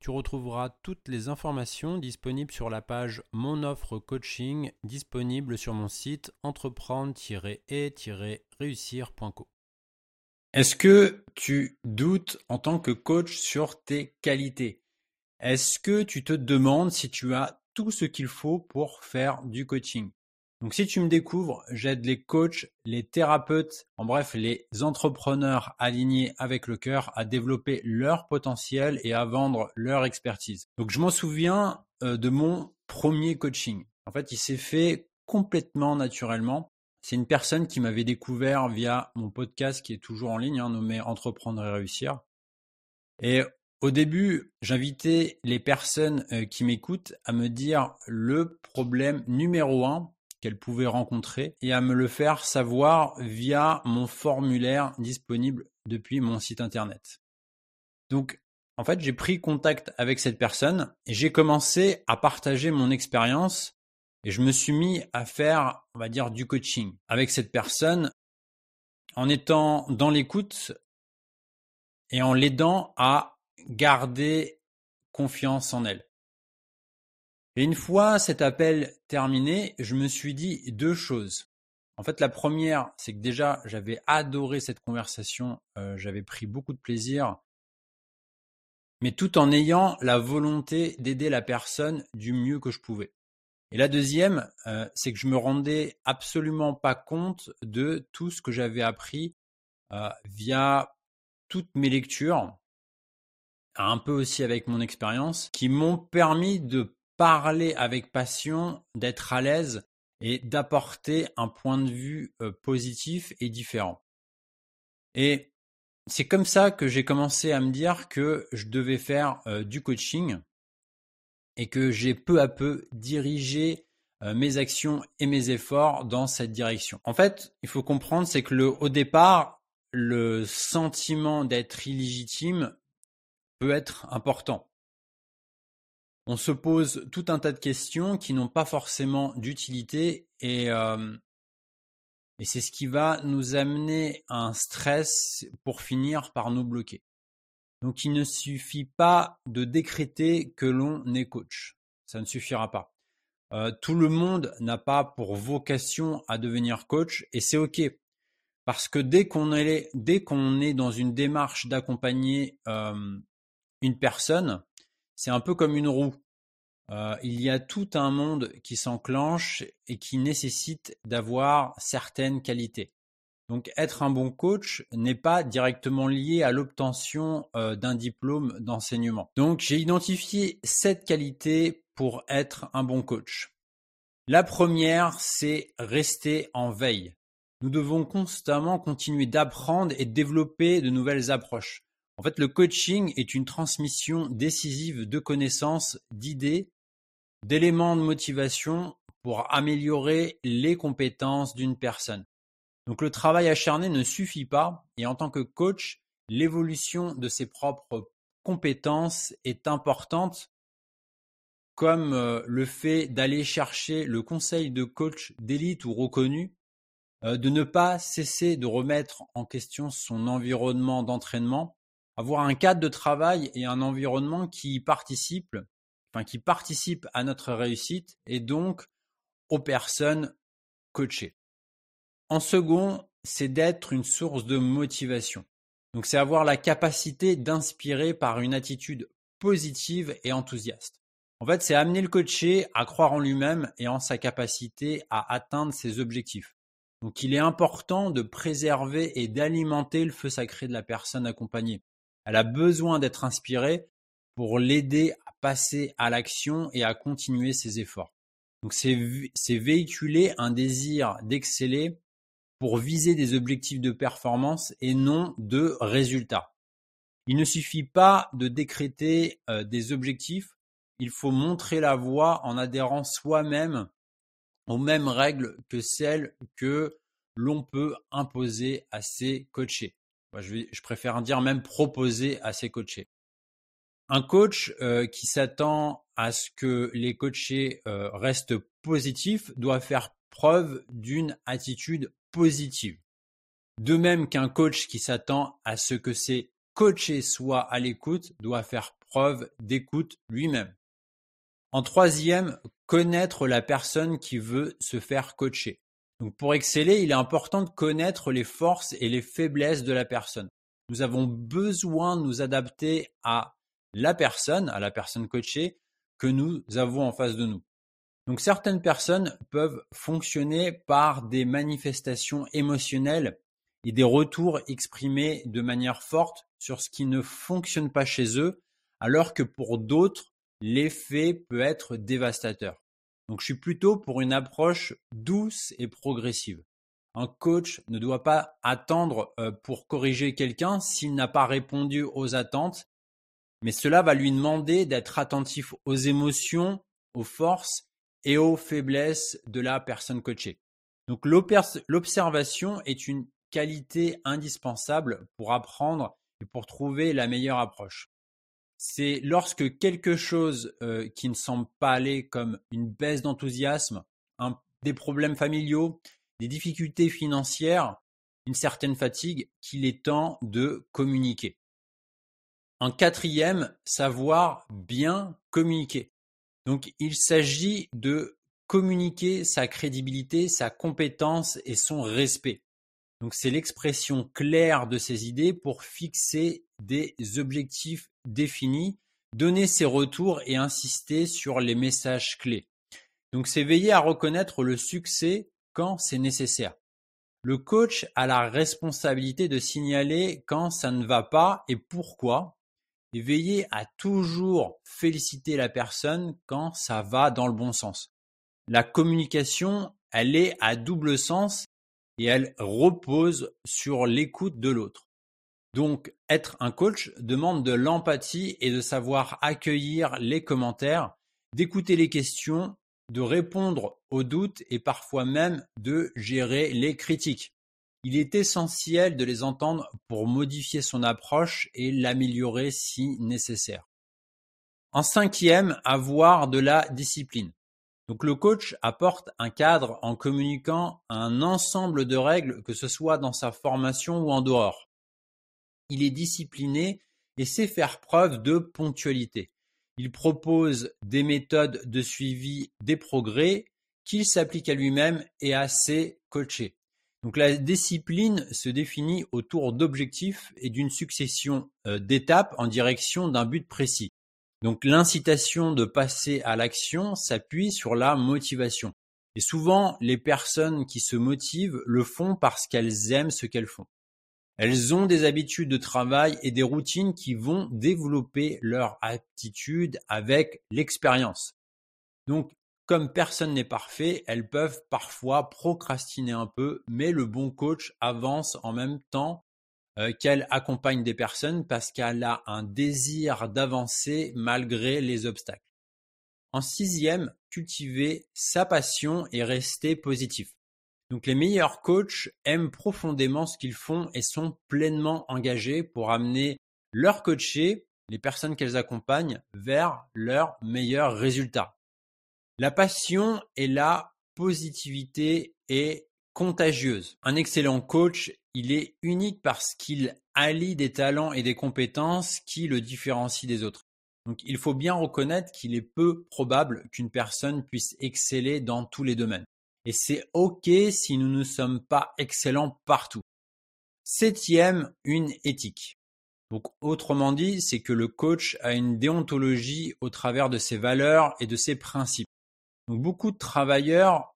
Tu retrouveras toutes les informations disponibles sur la page Mon offre coaching disponible sur mon site entreprendre-et-réussir.co. Est-ce que tu doutes en tant que coach sur tes qualités? Est-ce que tu te demandes si tu as tout ce qu'il faut pour faire du coaching? Donc si tu me découvres, j'aide les coachs, les thérapeutes, en bref les entrepreneurs alignés avec le cœur à développer leur potentiel et à vendre leur expertise. Donc je m'en souviens euh, de mon premier coaching. En fait, il s'est fait complètement naturellement. C'est une personne qui m'avait découvert via mon podcast qui est toujours en ligne, hein, nommé Entreprendre et réussir. Et au début, j'invitais les personnes euh, qui m'écoutent à me dire le problème numéro un qu'elles pouvaient rencontrer et à me le faire savoir via mon formulaire disponible depuis mon site internet. Donc, en fait, j'ai pris contact avec cette personne et j'ai commencé à partager mon expérience et je me suis mis à faire, on va dire, du coaching avec cette personne en étant dans l'écoute et en l'aidant à garder confiance en elle. Et une fois cet appel terminé, je me suis dit deux choses. En fait, la première, c'est que déjà, j'avais adoré cette conversation, euh, j'avais pris beaucoup de plaisir, mais tout en ayant la volonté d'aider la personne du mieux que je pouvais. Et la deuxième, euh, c'est que je me rendais absolument pas compte de tout ce que j'avais appris euh, via toutes mes lectures, un peu aussi avec mon expérience, qui m'ont permis de parler avec passion, d'être à l'aise et d'apporter un point de vue euh, positif et différent. Et c'est comme ça que j'ai commencé à me dire que je devais faire du coaching et que j'ai peu à peu dirigé euh, mes actions et mes efforts dans cette direction. En fait, il faut comprendre, c'est que au départ, le sentiment d'être illégitime peut être important. On se pose tout un tas de questions qui n'ont pas forcément d'utilité et, euh, c'est ce qui va nous amener à un stress pour finir par nous bloquer. Donc il ne suffit pas de décréter que l'on est coach. Ça ne suffira pas. Euh, tout le monde n'a pas pour vocation à devenir coach et c'est ok. Parce que dès qu'on est, dès est dans une démarche d'accompagner euh, une personne, c'est un peu comme une roue. Euh, il y a tout un monde qui s'enclenche et qui nécessite d'avoir certaines qualités. Donc être un bon coach n'est pas directement lié à l'obtention euh, d'un diplôme d'enseignement. Donc j'ai identifié sept qualités pour être un bon coach. La première, c'est rester en veille. Nous devons constamment continuer d'apprendre et développer de nouvelles approches. En fait, le coaching est une transmission décisive de connaissances, d'idées, d'éléments de motivation pour améliorer les compétences d'une personne. Donc le travail acharné ne suffit pas et en tant que coach, l'évolution de ses propres compétences est importante comme euh, le fait d'aller chercher le conseil de coach d'élite ou reconnu, euh, de ne pas cesser de remettre en question son environnement d'entraînement, avoir un cadre de travail et un environnement qui participe, enfin qui participe à notre réussite et donc aux personnes coachées. En second, c'est d'être une source de motivation. Donc c'est avoir la capacité d'inspirer par une attitude positive et enthousiaste. En fait, c'est amener le coaché à croire en lui-même et en sa capacité à atteindre ses objectifs. Donc il est important de préserver et d'alimenter le feu sacré de la personne accompagnée. Elle a besoin d'être inspirée pour l'aider à passer à l'action et à continuer ses efforts. Donc c'est véhiculer un désir d'exceller pour viser des objectifs de performance et non de résultats. Il ne suffit pas de décréter euh, des objectifs, il faut montrer la voie en adhérant soi-même aux mêmes règles que celles que l'on peut imposer à ses coachés. Je, je, préfère dire même proposer à ses coachés. Un coach euh, qui s'attend à ce que les coachés euh, restent positifs doit faire preuve d'une attitude positive. De même qu'un coach qui s'attend à ce que ses coachés soient à l'écoute doit faire preuve d'écoute lui-même. En troisième, connaître la personne qui veut se faire coacher. Donc pour exceller, il est important de connaître les forces et les faiblesses de la personne. Nous avons besoin de nous adapter à la personne, à la personne coachée que nous avons en face de nous. Donc certaines personnes peuvent fonctionner par des manifestations émotionnelles et des retours exprimés de manière forte sur ce qui ne fonctionne pas chez eux, alors que pour d'autres, l'effet peut être dévastateur. Donc je suis plutôt pour une approche douce et progressive. Un coach ne doit pas attendre euh, pour corriger quelqu'un s'il n'a pas répondu aux attentes, mais cela va lui demander d'être attentif aux émotions, aux forces et aux faiblesses de la personne coachée. Donc l'observation est une qualité indispensable pour apprendre et pour trouver la meilleure approche c'est lorsque quelque chose euh, qui ne semble pas aller comme une baisse d'enthousiasme, des problèmes familiaux, des difficultés financières, une certaine fatigue, qu'il est temps de communiquer. En quatrième, savoir bien communiquer. Donc il s'agit de communiquer sa crédibilité, sa compétence et son respect. Donc c'est l'expression claire de ses idées pour fixer des objectifs définis, donner ses retours et insister sur les messages clés. Donc c'est veiller à reconnaître le succès quand c'est nécessaire. Le coach a la responsabilité de signaler quand ça ne va pas et pourquoi, et veiller à toujours féliciter la personne quand ça va dans le bon sens. La communication, elle est à double sens et elle repose sur l'écoute de l'autre. Donc, être un coach demande de l'empathie et de savoir accueillir les commentaires, d'écouter les questions, de répondre aux doutes et parfois même de gérer les critiques. Il est essentiel de les entendre pour modifier son approche et l'améliorer si nécessaire. En cinquième, avoir de la discipline. Donc le coach apporte un cadre en communiquant un ensemble de règles, que ce soit dans sa formation ou en dehors. Il est discipliné et sait faire preuve de ponctualité. Il propose des méthodes de suivi des progrès qu'il s'applique à lui-même et à ses coachés. Donc la discipline se définit autour d'objectifs et d'une succession euh, d'étapes en direction d'un but précis. Donc l'incitation de passer à l'action s'appuie sur la motivation. Et souvent, les personnes qui se motivent le font parce qu'elles aiment ce qu'elles font. Elles ont des habitudes de travail et des routines qui vont développer leur aptitude avec l'expérience. Donc, comme personne n'est parfait, elles peuvent parfois procrastiner un peu, mais le bon coach avance en même temps euh, qu'elle accompagne des personnes parce qu'elle a un désir d'avancer malgré les obstacles. En sixième, cultiver sa passion et rester positif. Donc les meilleurs coachs aiment profondément ce qu'ils font et sont pleinement engagés pour amener leurs coachés, les personnes qu'elles accompagnent, vers leurs meilleurs résultats. La passion et la positivité est contagieuse. Un excellent coach il est unique parce qu'il allie des talents et des compétences qui le différencient des autres. Donc il faut bien reconnaître qu'il est peu probable qu'une personne puisse exceller dans tous les domaines. Et c'est OK si nous ne sommes pas excellents partout. Septième, une éthique. Donc autrement dit, c'est que le coach a une déontologie au travers de ses valeurs et de ses principes. Donc beaucoup de travailleurs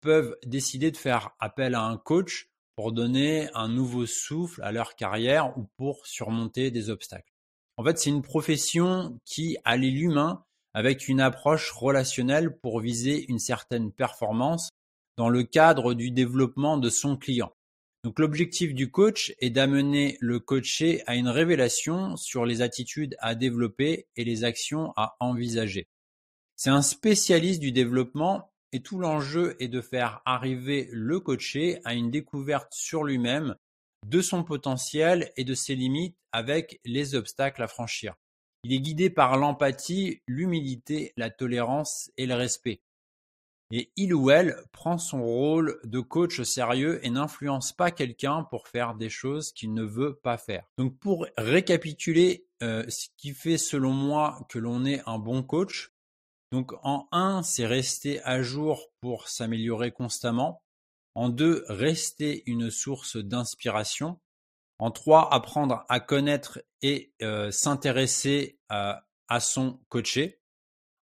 peuvent décider de faire appel à un coach pour donner un nouveau souffle à leur carrière ou pour surmonter des obstacles. En fait, c'est une profession qui allie l'humain avec une approche relationnelle pour viser une certaine performance dans le cadre du développement de son client. Donc l'objectif du coach est d'amener le coaché à une révélation sur les attitudes à développer et les actions à envisager. C'est un spécialiste du développement et tout l'enjeu est de faire arriver le coaché à une découverte sur lui-même, de son potentiel et de ses limites avec les obstacles à franchir. Il est guidé par l'empathie, l'humilité, la tolérance et le respect. Et il ou elle prend son rôle de coach au sérieux et n'influence pas quelqu'un pour faire des choses qu'il ne veut pas faire. Donc pour récapituler euh, ce qui fait selon moi que l'on est un bon coach, donc en 1, c'est rester à jour pour s'améliorer constamment. En 2, rester une source d'inspiration. En 3, apprendre à connaître et euh, s'intéresser à, à son coaché.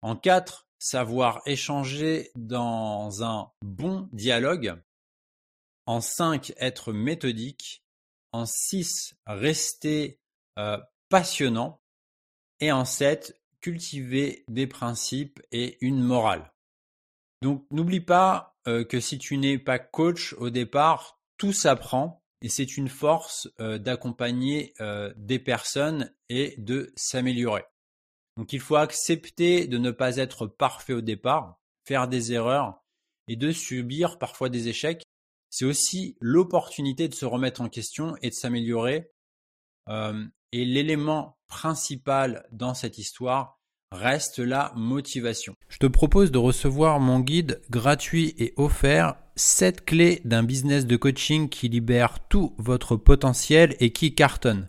En 4, savoir échanger dans un bon dialogue. En 5, être méthodique. En 6, rester euh, passionnant. Et en 7, cultiver des principes et une morale. Donc n'oublie pas euh, que si tu n'es pas coach au départ, tout s'apprend et c'est une force euh, d'accompagner des personnes et de s'améliorer. Donc il faut accepter de ne pas être parfait au départ, faire des erreurs et de subir parfois des échecs. C'est aussi l'opportunité de se remettre en question et de s'améliorer. et l'élément principal dans cette histoire reste la motivation. Je te propose de recevoir mon guide gratuit et offert 7 clés d'un business de coaching qui libère tout votre potentiel et qui cartonne.